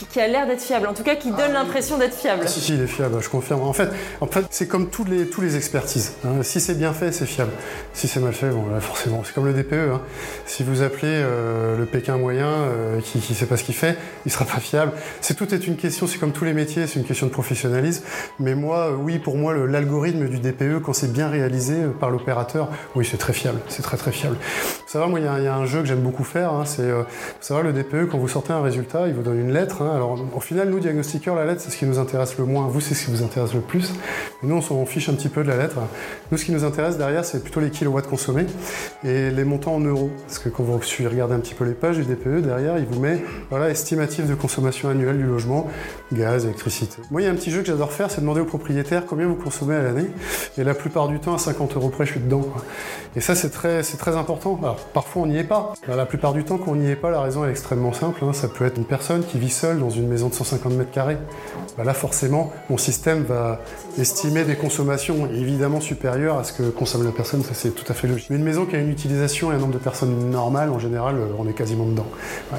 qui, a l'air d'être fiable, en tout cas qui donne ah l'impression d'être fiable. Si, si, il est fiable, je confirme. En fait, en fait c'est comme tous les, tous les expertises. Hein. Si c'est bien fait, c'est fiable. Si c'est mal fait, bon, là, forcément, c'est comme le DPE. Hein. Si vous appelez euh, le Pékin moyen euh, qui ne sait pas ce qu'il fait, il sera pas fiable. C'est tout est une question, c'est comme tous les métiers, c'est une question de professionnalisme. Mais moi, euh, oui, pour moi, l'algorithme du DPE, quand c'est bien réalisé par l'opérateur, oui, c'est très fiable. C'est très très fiable. Vous savez, moi, il y, a un jeu que j'aime beaucoup faire. Hein, c'est, vous savez, le DPE, quand vous sortez un résultat, il vous donne une lettre. Alors, au final, nous, diagnostiqueurs, la lettre, c'est ce qui nous intéresse le moins. Vous, c'est ce qui vous intéresse le plus. nous, on s'en fiche un petit peu de la lettre. Nous, ce qui nous intéresse derrière, c'est plutôt les kilowatts consommés et les montants en euros. Parce que quand vous regardez un petit peu les pages du DPE, derrière, il vous met voilà, estimatif de consommation annuelle du logement, gaz, électricité. Moi, il y a un petit jeu que j'adore faire, c'est demander aux propriétaires combien vous consommez à l'année. Et la plupart du temps, à 50 euros près, je suis dedans. Et ça, c'est très, très important. Alors, parfois, on n'y est pas. la plupart du temps, quand on n'y est pas, la raison est extrêmement simple. Hein. Ça peut être une personne qui vit seule dans une maison de 150 mètres carrés. Bah là, forcément, mon système va estimer des consommations évidemment supérieures à ce que consomme la personne. Ça, c'est tout à fait logique. Mais une maison qui a une utilisation et un nombre de personnes normales, en général, euh, on est quasiment dedans.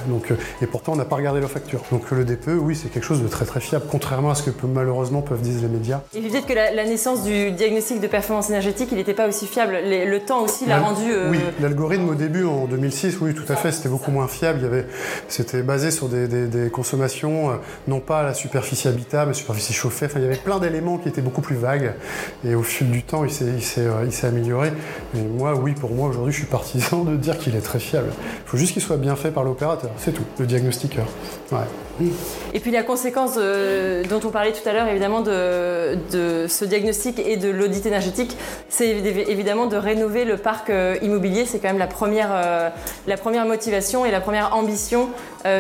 donc, euh, et pourtant, on n'a pas regardé la facture. Donc, le DPE, oui, c'est quelque chose de très très fiable, contrairement à ce que malheureusement peuvent dire les médias. Et vous dites que la, naissance du diagnostic de performance énergétique, il n'était pas aussi fiable. le temps aussi l'a rendu. Euh, oui, l'algorithme au début, en 2006, oui, tout à fait, c'était beaucoup moins fiable. Il y avait, c'était basé sur des, des consommations non pas la superficie habitable, la superficie chauffée. Enfin, il y avait plein d'éléments qui étaient beaucoup plus vagues. Et au fil du temps, il s'est, euh, amélioré. Mais moi, oui, pour moi, aujourd'hui, je suis partisan de dire qu'il est très fiable. Il faut juste qu'il soit bien fait par l'opérateur. C'est tout, le diagnostiqueur. Et puis la conséquence euh, dont on parlait tout à l'heure, évidemment, de, ce diagnostic et de l'audit énergétique, c'est évidemment de rénover le parc euh, immobilier. C'est quand même la première, la première motivation et la première ambition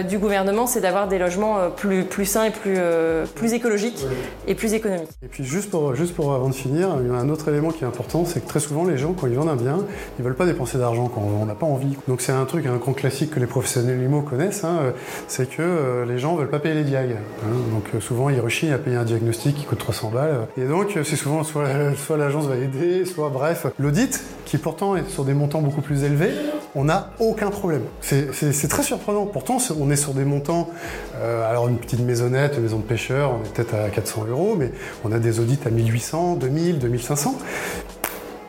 du gouvernement, c'est d'avoir des logements plus, plus sains et plus, euh, plus écologiques et plus économiques. Et puis juste pour, juste pour avant de finir, il y a un autre élément qui est important, c'est que très souvent les gens, quand ils vendent un bien, ils veulent pas dépenser d'argent quand on n'a pas envie. Donc c'est un truc, un grand classique que les professionnels IMO connaissent, hein, c'est que euh, les gens veulent pas payer les diags. Hein. donc euh, souvent ils rechignent à payer un diagnostic qui coûte 300 balles. Et donc c'est souvent soit, soit l'agence va aider, soit bref. L'audit, qui pourtant est sur des montants beaucoup plus élevés, on n'a aucun problème. C'est très surprenant. Pourtant on est sur des montants, alors une petite maisonnette, une maison de pêcheur, on est peut-être à 400 euros, mais on a des audits à 1800, 2000, 2500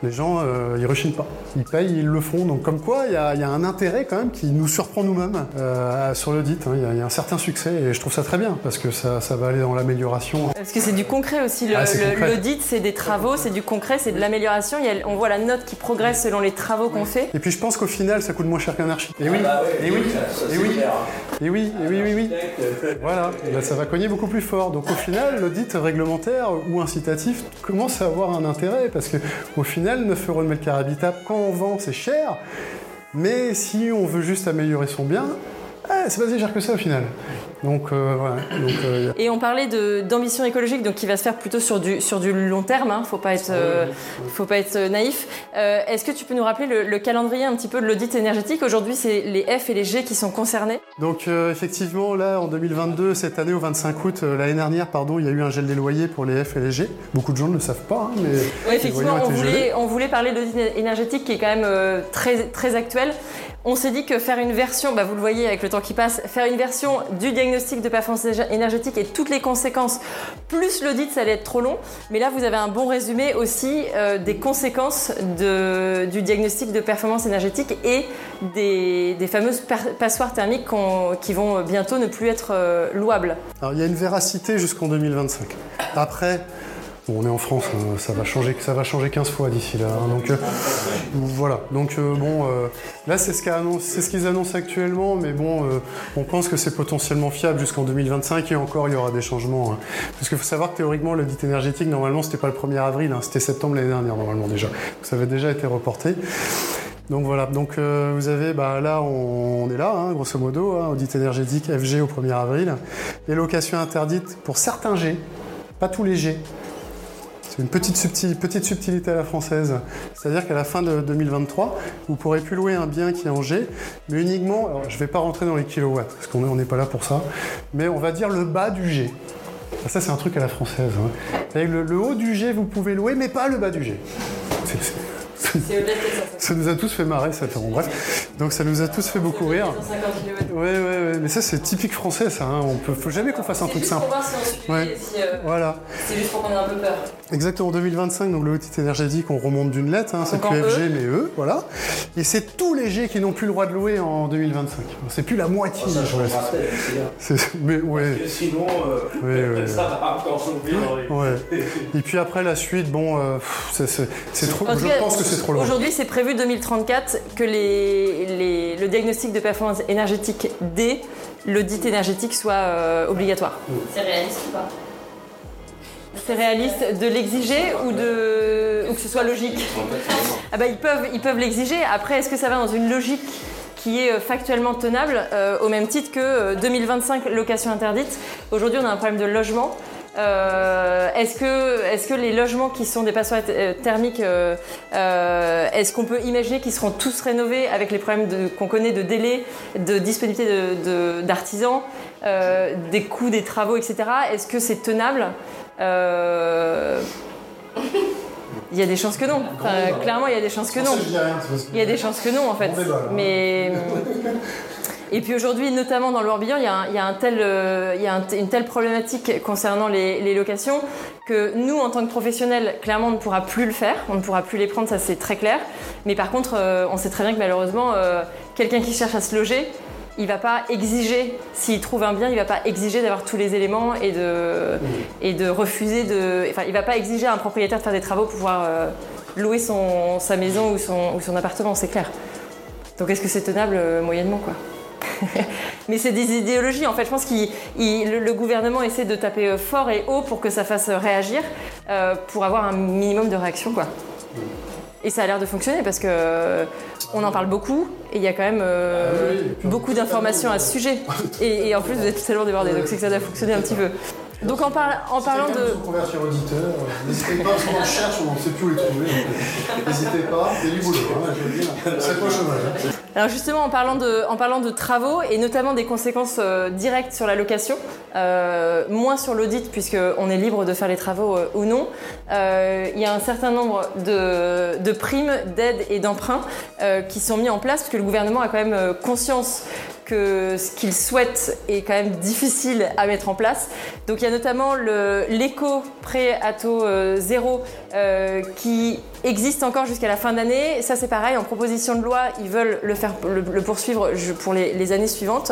les gens, euh, ils rechignent pas. Ils payent, ils le font. Donc comme quoi, il y, a, un intérêt quand même qui nous surprend nous-mêmes euh, sur l'audit. Hein. Il y, a un certain succès et je trouve ça très bien parce que ça, va aller dans l'amélioration. Parce que c'est du concret aussi. Ah, l'audit, c'est des travaux, c'est du concret, c'est de l'amélioration. On voit la note qui progresse selon les travaux qu'on fait. Et puis je pense qu'au final, ça coûte moins cher qu'un archi. Et oui, ah bah et oui, et oui, et oui, et oui, oui, oui. Voilà, ça va cogner beaucoup plus fort. Donc au final, l'audit réglementaire ou incitatif commence à avoir un intérêt parce que au final 9 euros le mètre carré habitable. Quand on vend, c'est cher. Mais si on veut juste améliorer son bien, eh, c'est pas si cher que ça au final. Donc, euh, voilà. Euh, et on parlait d'ambition écologique, donc qui va se faire plutôt sur du, sur du long terme. Hein, faut pas être, euh, faut pas être naïf. Est-ce que tu peux nous rappeler le, calendrier un petit peu de l'audit énergétique? Aujourd'hui, c'est les F et les G qui sont concernés. Donc effectivement, là, en 2022, cette année au 25 août, l'année dernière, pardon, il y a eu un gel des loyers pour les F et les G. Beaucoup de gens ne le savent pas, hein, mais effectivement, on voulait, on voulait, parler de l'audit énergétique qui est quand même très, très actuel. On s'est dit que faire une version, bah vous le voyez avec le temps qui passe, faire une version du diagnostic de performance énergétique et toutes les conséquences, plus l'audit, ça allait être trop long. Mais là, vous avez un bon résumé aussi euh, des conséquences du diagnostic de performance énergétique et des, fameuses passoires thermiques qui vont bientôt ne plus être euh, louables. Alors, il y a une véracité jusqu'en 2025. Après, on est en France, hein, ça va changer, ça va changer 15 fois d'ici là. Hein, donc euh, voilà. Donc euh, bon, euh, là c'est ce qu'ils annoncent actuellement, mais bon, on pense que c'est potentiellement fiable jusqu'en 2025 et encore il y aura des changements. Hein. Parce qu'il faut savoir que théoriquement l'audit énergétique normalement c'était pas le 1er avril, c'était septembre l'année dernière normalement déjà. ça avait déjà été reporté. Donc voilà, donc vous avez, bah, là on, est là, grosso modo, audit énergétique FG au 1er avril, les locations interdites pour certains G, pas tout léger. C'est une petite, subtilité à la française. C'est-à-dire qu'à la fin de 2023, vous pourrez plus louer un bien qui est en G, mais uniquement, alors je ne vais pas rentrer dans les kilowatts, parce qu'on n'est pas là pour ça, mais on va dire le bas du G. Ça, c'est un truc à la française. Hein. Le, le, haut du G, vous pouvez louer, mais pas le bas du G. ça nous a tous fait marrer, ça. Bon, bref. Donc ça nous a tous fait beaucoup rire. Ouais, ouais, ouais. Mais ça, c'est typique français, ça. Hein. On peut, faut jamais qu'on fasse un truc simple. ouais. si, euh, voilà. C'est juste pour qu'on ait un peu peur. Exactement. En 2025, donc le audit énergétique, on remonte d'une lettre. Hein. C'est plus FG, e. mais E, voilà. Et c'est tous les G qui n'ont plus le droit de louer en 2025. C'est plus la moitié. Ça, mais ouais. Parce que sinon, euh, ouais, ça va encore ouais. Et puis après la suite, bon, euh, c'est trop. Je pense que c'est Aujourd'hui, c'est prévu 2034 que les, le diagnostic de performance énergétique D, l'audit énergétique, soit euh, obligatoire. C'est réaliste ou pas? C'est réaliste de l'exiger ou, de, ou que ce soit logique? Ah bah, Ils peuvent ils peuvent l'exiger. Après, est-ce que ça va dans une logique qui est euh, factuellement tenable? Euh, au même titre que 2025 location interdite. Aujourd'hui, on a un problème de logement. Euh, est-ce que, est que les logements qui sont des passoires euh, thermiques, euh, est-ce qu'on peut imaginer qu'ils seront tous rénovés avec les problèmes qu'on connaît de délai, de disponibilité d'artisans, des coûts des travaux, etc. Est-ce que c'est tenable? Il y a des chances que non. clairement, il y a des chances que non. Il y a des chances que non, en fait. Mais Et puis aujourd'hui, notamment dans le Morbihan, il y a, euh, une telle problématique concernant les, locations que nous, en tant que professionnels, clairement, on ne pourra plus le faire, on ne pourra plus les prendre, ça c'est très clair. Mais par contre, euh, on sait très bien que malheureusement, euh, quelqu'un qui cherche à se loger, il va pas exiger, s'il trouve un bien, il va pas exiger d'avoir tous les éléments et de, refuser de. Enfin, il va pas exiger à un propriétaire de faire des travaux pour pouvoir louer son, sa maison ou son, ou son appartement, c'est clair. Donc est-ce que c'est tenable moyennement quoi? <laughs> Mais c'est des idéologies. En fait, je pense que le, gouvernement essaie de taper euh, fort et haut pour que ça fasse réagir, euh, pour avoir un minimum de réaction, quoi. Et ça a l'air de fonctionner parce que euh, on en parle beaucoup et il y a quand même ah beaucoup d'informations à ce sujet. <laughs> Et, en plus, vous êtes tellement débordés, donc c'est que ça doit fonctionner un petit peu. Donc en, en parlant de. convertir auditeur, euh, n'hésitez pas, parce qu'on cherche, on ne sait plus où les trouver. N'hésitez pas, c'est du boulot, hein, je veux dire. C'est pas chômage. Hein. Alors justement, en parlant, de, en parlant de travaux et notamment des conséquences euh, directes sur la location, euh, moins sur l'audit puisqu'on est libre de faire les travaux ou non, il y a un certain nombre de, de primes, d'aides et d'emprunts qui sont mis en place parce que le gouvernement a quand même conscience que ce qu'il souhaite est quand même difficile à mettre en place. Donc il y a notamment l'éco prêt à taux zéro euh, qui existe encore jusqu'à la fin d'année. Ça, c'est pareil, en proposition de loi, ils veulent le, faire, le, poursuivre pour les, années suivantes.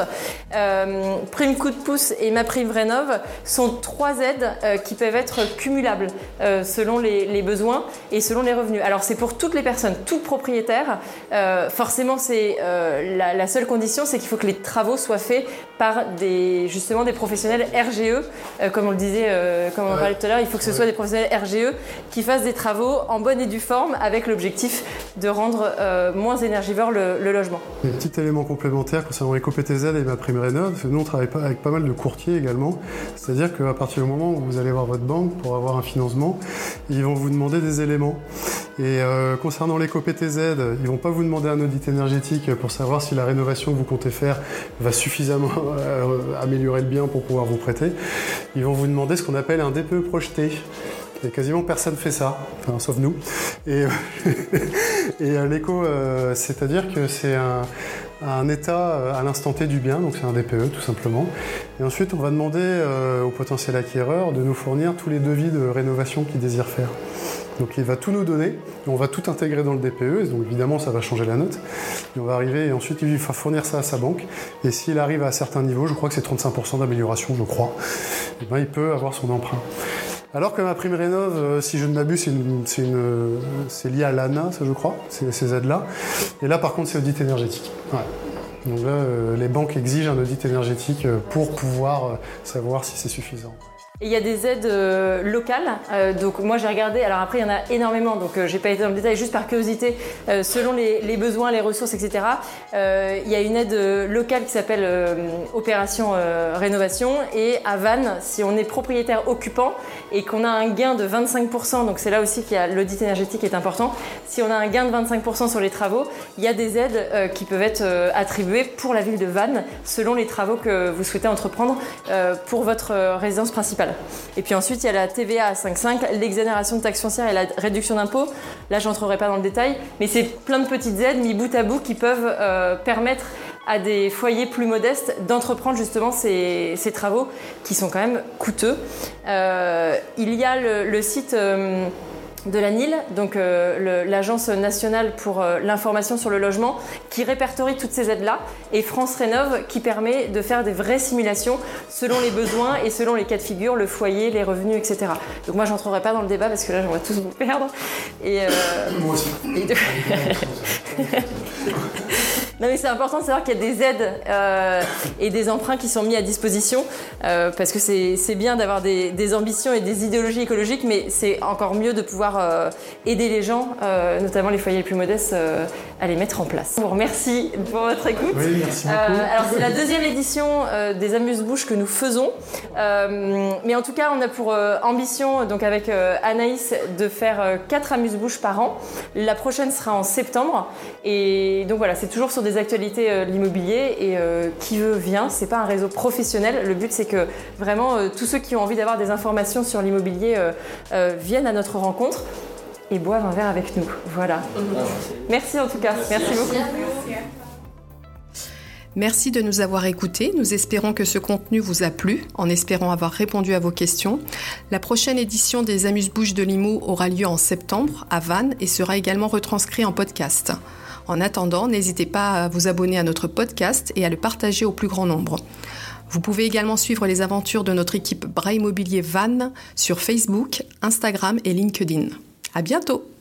Euh, prime coup de pouce et ma prime rénov sont trois aides euh, qui peuvent être cumulables euh, selon les, besoins et selon les revenus. Alors, c'est pour toutes les personnes, tout propriétaire. forcément, c'est la, la, seule condition, c'est qu'il faut que les travaux soient faits par des, justement des professionnels RGE, comme on le disait, comme on parlait tout à l'heure. Il faut que ce soit des professionnels RGE qui fassent des travaux en bonne et due avec l'objectif de rendre euh, moins énergivore le, logement. Un petit élément complémentaire concernant EcoPTZ et ma prime rénov, nous on travaille avec pas mal de courtiers également. C'est-à-dire qu'à partir du moment où vous allez voir votre banque pour avoir un financement, ils vont vous demander des éléments. Et euh, concernant l'éco-PTZ, ils vont pas vous demander un audit énergétique pour savoir si la rénovation que vous comptez faire va suffisamment euh, améliorer le bien pour pouvoir vous prêter. Ils vont vous demander ce qu'on appelle un DPE projeté. Et quasiment personne fait ça, sauf nous. Et, <laughs> euh, l'éco, euh, c'est-à-dire que c'est un, état euh, à l'instant T du bien, donc c'est un DPE tout simplement. Et ensuite, on va demander au potentiel acquéreur de nous fournir tous les devis de rénovation qu'il désire faire. Donc il va tout nous donner, on va tout intégrer dans le DPE, donc évidemment ça va changer la note. Et on va arriver, et ensuite il va fournir ça à sa banque. Et s'il arrive à un certain niveau, je crois que c'est 35% d'amélioration, je crois, et ben, il peut avoir son emprunt. Alors que ma prime rénov, euh, si je ne m'abuse, c'est lié à l'ANA, ça je crois, ces aides-là. Et là par contre c'est audit énergétique. Donc là, euh, les banques exigent un audit énergétique euh, pour pouvoir savoir si c'est suffisant. Il y a des aides euh, locales. Euh, donc moi j'ai regardé, alors après il y en a énormément, donc j'ai pas été dans le détail, juste par curiosité, selon les, besoins, les ressources, etc. il y a une aide locale qui s'appelle Opération Rénovation. Et à Vannes, si on est propriétaire occupant et qu'on a un gain de 25%, donc c'est là aussi qu'il y a l'audit énergétique est important, si on a un gain de 25% sur les travaux, il y a des aides qui peuvent être attribuées pour la ville de Vannes selon les travaux que vous souhaitez entreprendre pour votre résidence principale. Et puis ensuite, il y a la TVA à 5,5, l'exonération de taxes foncières et la réduction d'impôts. Là, je n'entrerai pas dans le détail, mais c'est plein de petites aides mis bout à bout qui peuvent euh, permettre à des foyers plus modestes d'entreprendre justement ces, travaux qui sont quand même coûteux. Euh, il y a le, site... Euh, de la NIL, donc euh, l'Agence nationale pour l'information sur le logement, qui répertorie toutes ces aides-là, et France Rénov, qui permet de faire des vraies simulations selon les besoins et selon les cas de figure, le foyer, les revenus, etc. Donc moi, je n'entrerai pas dans le débat parce que là, j'en vois tous vous perdre. Et, moi aussi. <laughs> Non mais c'est important de savoir qu'il y a des aides euh, et des emprunts qui sont mis à disposition euh, parce que c'est bien d'avoir des, ambitions et des idéologies écologiques, mais c'est encore mieux de pouvoir euh, aider les gens, notamment les foyers les plus modestes, à les mettre en place. Je vous remercie pour votre écoute. Oui, merci beaucoup. alors c'est la deuxième édition des Amuse-Bouches que nous faisons, mais en tout cas on a pour ambition, donc avec Anaïs, de faire quatre Amuse-Bouches par an. La prochaine sera en septembre et donc voilà, c'est toujours sur des actualités de euh, l'immobilier et euh, qui veut vient. C'est pas un réseau professionnel. Le but c'est que vraiment euh, tous ceux qui ont envie d'avoir des informations sur l'immobilier viennent à notre rencontre et boivent un verre avec nous. Voilà. Merci en tout cas. Merci, beaucoup. Merci de nous avoir écoutés. Nous espérons que ce contenu vous a plu, en espérant avoir répondu à vos questions. La prochaine édition des Amuse-Bouches de Limo aura lieu en septembre à Vannes et sera également retranscrit en podcast. En attendant, n'hésitez pas à vous abonner à notre podcast et à le partager au plus grand nombre. Vous pouvez également suivre les aventures de notre équipe Bras Immobilier Van sur Facebook, Instagram et LinkedIn. À bientôt!